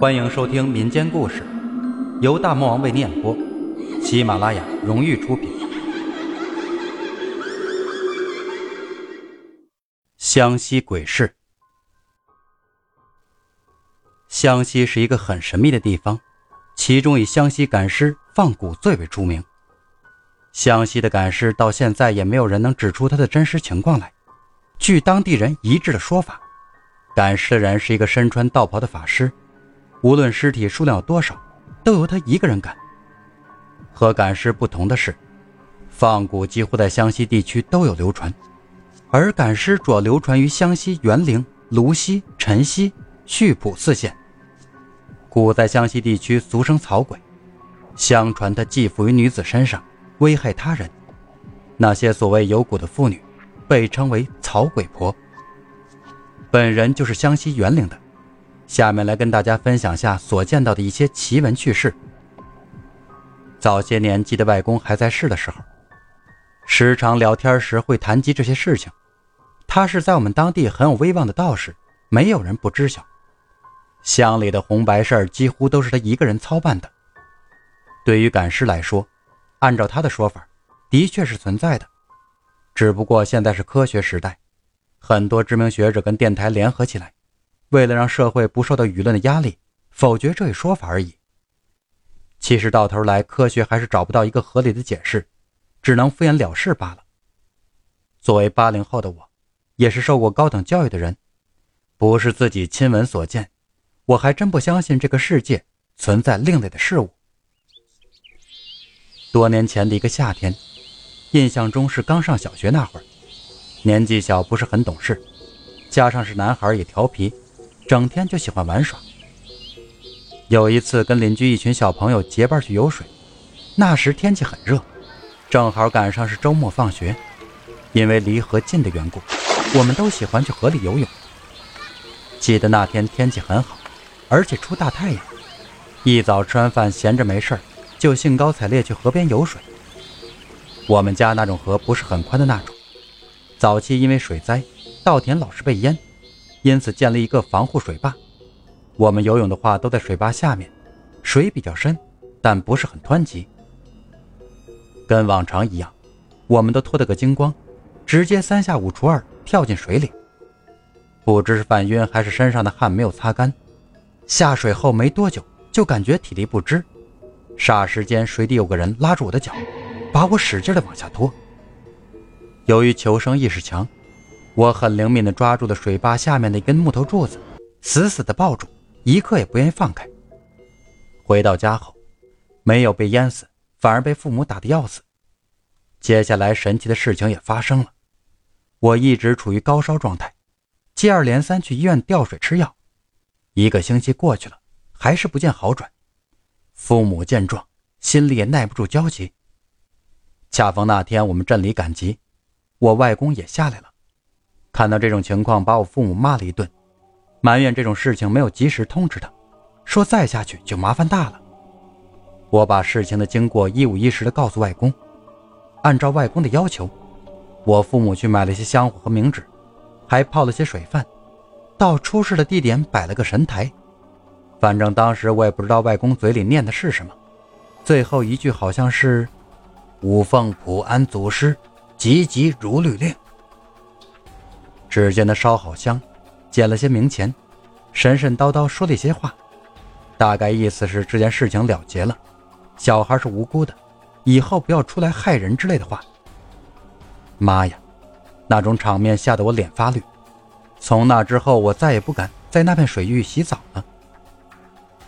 欢迎收听民间故事，由大魔王为你演播，喜马拉雅荣誉出品。湘西鬼市，湘西是一个很神秘的地方，其中以湘西赶尸放蛊最为出名。湘西的赶尸到现在也没有人能指出它的真实情况来。据当地人一致的说法，赶尸的人是一个身穿道袍的法师，无论尸体数量多少，都由他一个人赶。和赶尸不同的是，放蛊几乎在湘西地区都有流传，而赶尸主要流传于湘西沅陵、泸溪、辰溪、溆浦四县。蛊在湘西地区俗称草鬼，相传它寄附于女子身上。危害他人，那些所谓有蛊的妇女，被称为草鬼婆。本人就是湘西沅陵的，下面来跟大家分享下所见到的一些奇闻趣事。早些年，记得外公还在世的时候，时常聊天时会谈及这些事情。他是在我们当地很有威望的道士，没有人不知晓。乡里的红白事儿几乎都是他一个人操办的。对于赶尸来说，按照他的说法，的确是存在的，只不过现在是科学时代，很多知名学者跟电台联合起来，为了让社会不受到舆论的压力，否决这一说法而已。其实到头来，科学还是找不到一个合理的解释，只能敷衍了事罢了。作为八零后的我，也是受过高等教育的人，不是自己亲闻所见，我还真不相信这个世界存在另类的事物。多年前的一个夏天，印象中是刚上小学那会儿，年纪小不是很懂事，加上是男孩也调皮，整天就喜欢玩耍。有一次跟邻居一群小朋友结伴去游水，那时天气很热，正好赶上是周末放学，因为离河近的缘故，我们都喜欢去河里游泳。记得那天天气很好，而且出大太阳，一早吃完饭闲着没事儿。就兴高采烈去河边游水。我们家那种河不是很宽的那种，早期因为水灾，稻田老是被淹，因此建了一个防护水坝。我们游泳的话都在水坝下面，水比较深，但不是很湍急。跟往常一样，我们都脱得个精光，直接三下五除二跳进水里。不知是犯晕还是身上的汗没有擦干，下水后没多久就感觉体力不支。霎时间，水底有个人拉住我的脚，把我使劲的往下拖。由于求生意识强，我很灵敏的抓住了水坝下面的一根木头柱子，死死的抱住，一刻也不愿意放开。回到家后，没有被淹死，反而被父母打得要死。接下来，神奇的事情也发生了。我一直处于高烧状态，接二连三去医院吊水吃药，一个星期过去了，还是不见好转。父母见状，心里也耐不住焦急。恰逢那天我们镇里赶集，我外公也下来了，看到这种情况，把我父母骂了一顿，埋怨这种事情没有及时通知他，说再下去就麻烦大了。我把事情的经过一五一十的告诉外公，按照外公的要求，我父母去买了些香火和冥纸，还泡了些水饭，到出事的地点摆了个神台。反正当时我也不知道外公嘴里念的是什么，最后一句好像是“五凤普安祖师，急急如律令”。只见他烧好香，捡了些冥钱，神神叨叨说了一些话，大概意思是这件事情了结了，小孩是无辜的，以后不要出来害人之类的话。妈呀，那种场面吓得我脸发绿，从那之后我再也不敢在那片水域洗澡了。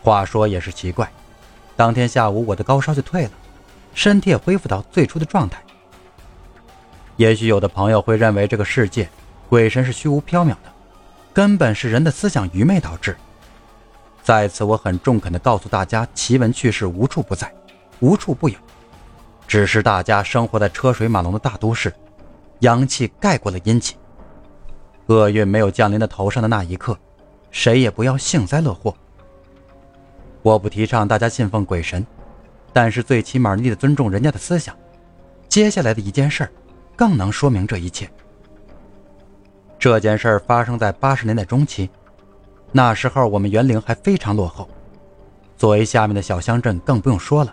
话说也是奇怪，当天下午我的高烧就退了，身体也恢复到最初的状态。也许有的朋友会认为这个世界鬼神是虚无缥缈的，根本是人的思想愚昧导致。在此，我很中肯地告诉大家，奇闻趣事无处不在，无处不有，只是大家生活在车水马龙的大都市，阳气盖过了阴气，厄运没有降临到头上的那一刻，谁也不要幸灾乐祸。我不提倡大家信奉鬼神，但是最起码你得尊重人家的思想。接下来的一件事儿，更能说明这一切。这件事儿发生在八十年代中期，那时候我们园林还非常落后，作为下面的小乡镇，更不用说了，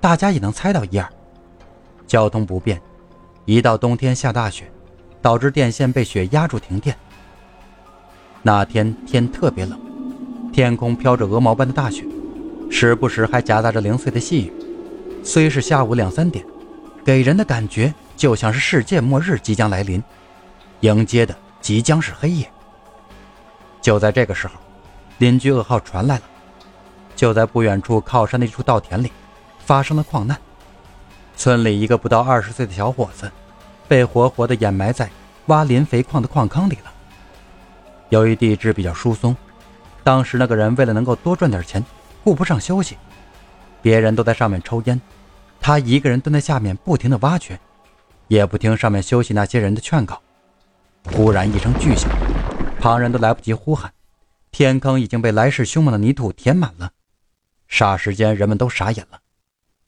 大家也能猜到一二。交通不便，一到冬天下大雪，导致电线被雪压住停电。那天天特别冷，天空飘着鹅毛般的大雪，时不时还夹杂着零碎的细雨。虽是下午两三点，给人的感觉就像是世界末日即将来临，迎接的即将是黑夜。就在这个时候，邻居噩耗传来了，就在不远处靠山的一处稻田里，发生了矿难。村里一个不到二十岁的小伙子，被活活的掩埋在挖磷肥矿的矿坑里了。由于地质比较疏松，当时那个人为了能够多赚点钱，顾不上休息，别人都在上面抽烟，他一个人蹲在下面不停的挖掘，也不听上面休息那些人的劝告。忽然一声巨响，旁人都来不及呼喊，天坑已经被来势凶猛的泥土填满了。霎时间，人们都傻眼了。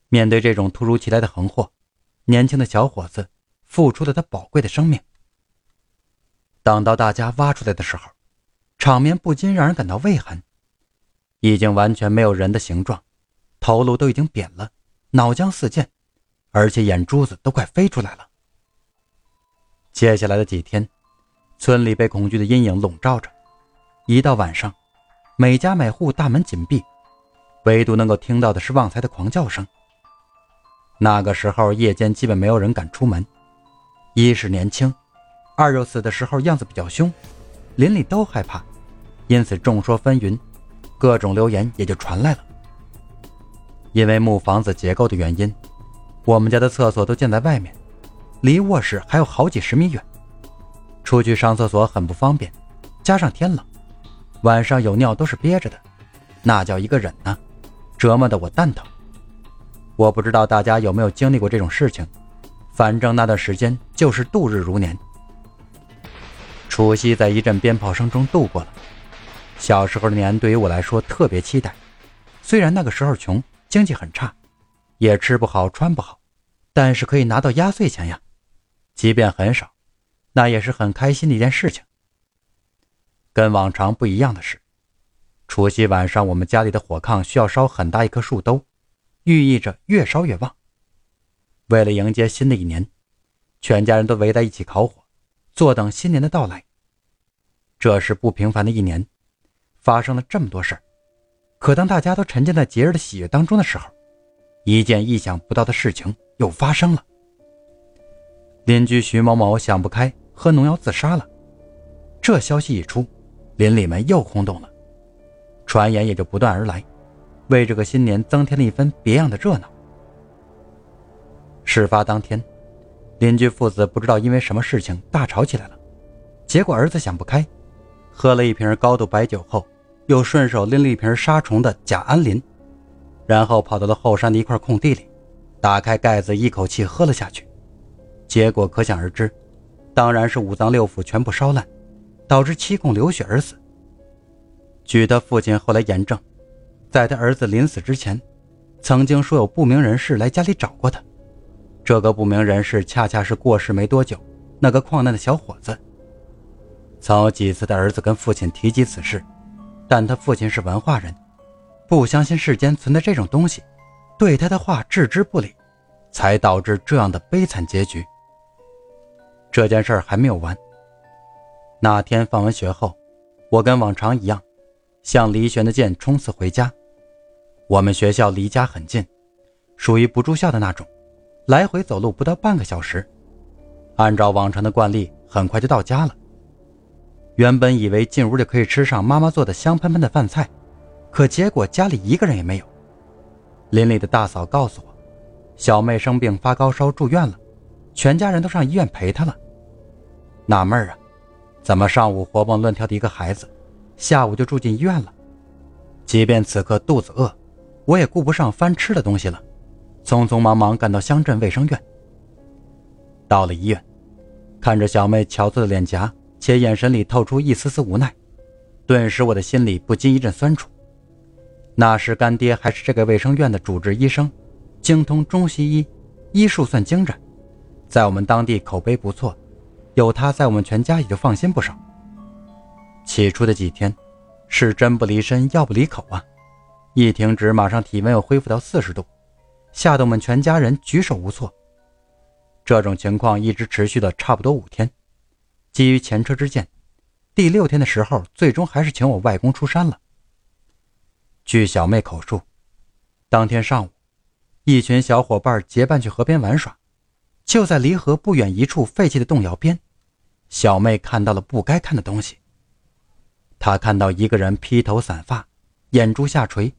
面对这种突如其来的横祸，年轻的小伙子付出了他宝贵的生命。等到大家挖出来的时候，场面不禁让人感到畏寒。已经完全没有人的形状，头颅都已经扁了，脑浆四溅，而且眼珠子都快飞出来了。接下来的几天，村里被恐惧的阴影笼罩着。一到晚上，每家每户大门紧闭，唯独能够听到的是旺财的狂叫声。那个时候，夜间基本没有人敢出门，一是年轻，二又死的时候样子比较凶，邻里都害怕，因此众说纷纭，各种流言也就传来了。因为木房子结构的原因，我们家的厕所都建在外面，离卧室还有好几十米远，出去上厕所很不方便，加上天冷，晚上有尿都是憋着的，那叫一个忍呐，折磨的我蛋疼。我不知道大家有没有经历过这种事情，反正那段时间就是度日如年。除夕在一阵鞭炮声中度过了。小时候的年对于我来说特别期待，虽然那个时候穷，经济很差，也吃不好穿不好，但是可以拿到压岁钱呀，即便很少，那也是很开心的一件事情。跟往常不一样的是，除夕晚上我们家里的火炕需要烧很大一棵树兜。寓意着越烧越旺。为了迎接新的一年，全家人都围在一起烤火，坐等新年的到来。这是不平凡的一年，发生了这么多事儿。可当大家都沉浸在节日的喜悦当中的时候，一件意想不到的事情又发生了。邻居徐某某想不开，喝农药自杀了。这消息一出，邻里们又轰动了，传言也就不断而来。为这个新年增添了一分别样的热闹。事发当天，邻居父子不知道因为什么事情大吵起来了，结果儿子想不开，喝了一瓶高度白酒后，又顺手拎了一瓶杀虫的甲氨磷，然后跑到了后山的一块空地里，打开盖子一口气喝了下去，结果可想而知，当然是五脏六腑全部烧烂，导致七孔流血而死。据他父亲后来验证。在他儿子临死之前，曾经说有不明人士来家里找过他。这个不明人士恰恰是过世没多久那个矿难的小伙子。曾有几次的儿子跟父亲提及此事，但他父亲是文化人，不相信世间存在这种东西，对他的话置之不理，才导致这样的悲惨结局。这件事还没有完。那天放完学后，我跟往常一样，向离弦的箭冲刺回家。我们学校离家很近，属于不住校的那种，来回走路不到半个小时。按照往常的惯例，很快就到家了。原本以为进屋就可以吃上妈妈做的香喷喷的饭菜，可结果家里一个人也没有。邻里的大嫂告诉我，小妹生病发高烧住院了，全家人都上医院陪她了。纳闷啊，怎么上午活蹦乱跳的一个孩子，下午就住进医院了？即便此刻肚子饿。我也顾不上翻吃的东西了，匆匆忙忙赶到乡镇卫生院。到了医院，看着小妹憔悴的脸颊，且眼神里透出一丝丝无奈，顿时我的心里不禁一阵酸楚。那时干爹还是这个卫生院的主治医生，精通中西医，医术算精湛，在我们当地口碑不错，有他在我们全家也就放心不少。起初的几天，是针不离身，药不离口啊。一停止，马上体温又恢复到四十度，吓得我们全家人举手无措。这种情况一直持续了差不多五天。基于前车之鉴，第六天的时候，最终还是请我外公出山了。据小妹口述，当天上午，一群小伙伴结伴去河边玩耍，就在离河不远一处废弃的洞窑边，小妹看到了不该看的东西。她看到一个人披头散发，眼珠下垂，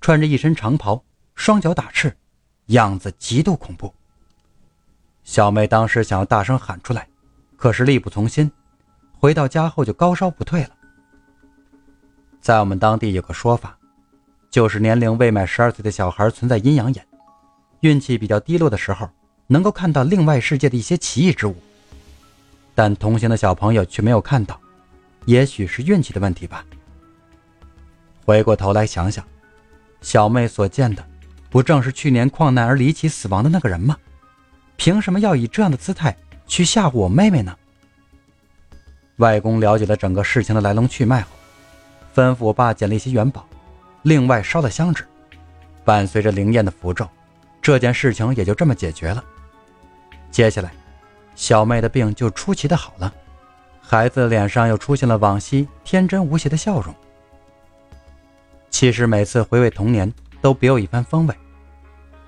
穿着一身长袍，双脚打赤，样子极度恐怖。小妹当时想要大声喊出来，可是力不从心，回到家后就高烧不退了。在我们当地有个说法。就是年龄未满十二岁的小孩存在阴阳眼，运气比较低落的时候，能够看到另外世界的一些奇异之物。但同行的小朋友却没有看到，也许是运气的问题吧。回过头来想想，小妹所见的，不正是去年矿难而离奇死亡的那个人吗？凭什么要以这样的姿态去吓唬我妹妹呢？外公了解了整个事情的来龙去脉后，吩咐我爸捡了一些元宝。另外烧了香纸，伴随着灵验的符咒，这件事情也就这么解决了。接下来，小妹的病就出奇的好了，孩子脸上又出现了往昔天真无邪的笑容。其实每次回味童年，都别有一番风味。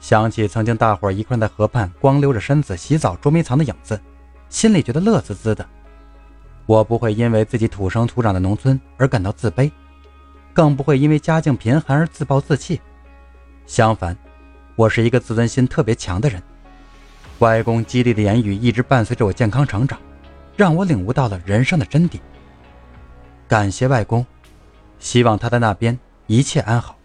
想起曾经大伙一块在河畔光溜着身子洗澡捉迷藏的影子，心里觉得乐滋滋的。我不会因为自己土生土长的农村而感到自卑。更不会因为家境贫寒而自暴自弃，相反，我是一个自尊心特别强的人。外公激励的言语一直伴随着我健康成长，让我领悟到了人生的真谛。感谢外公，希望他在那边一切安好。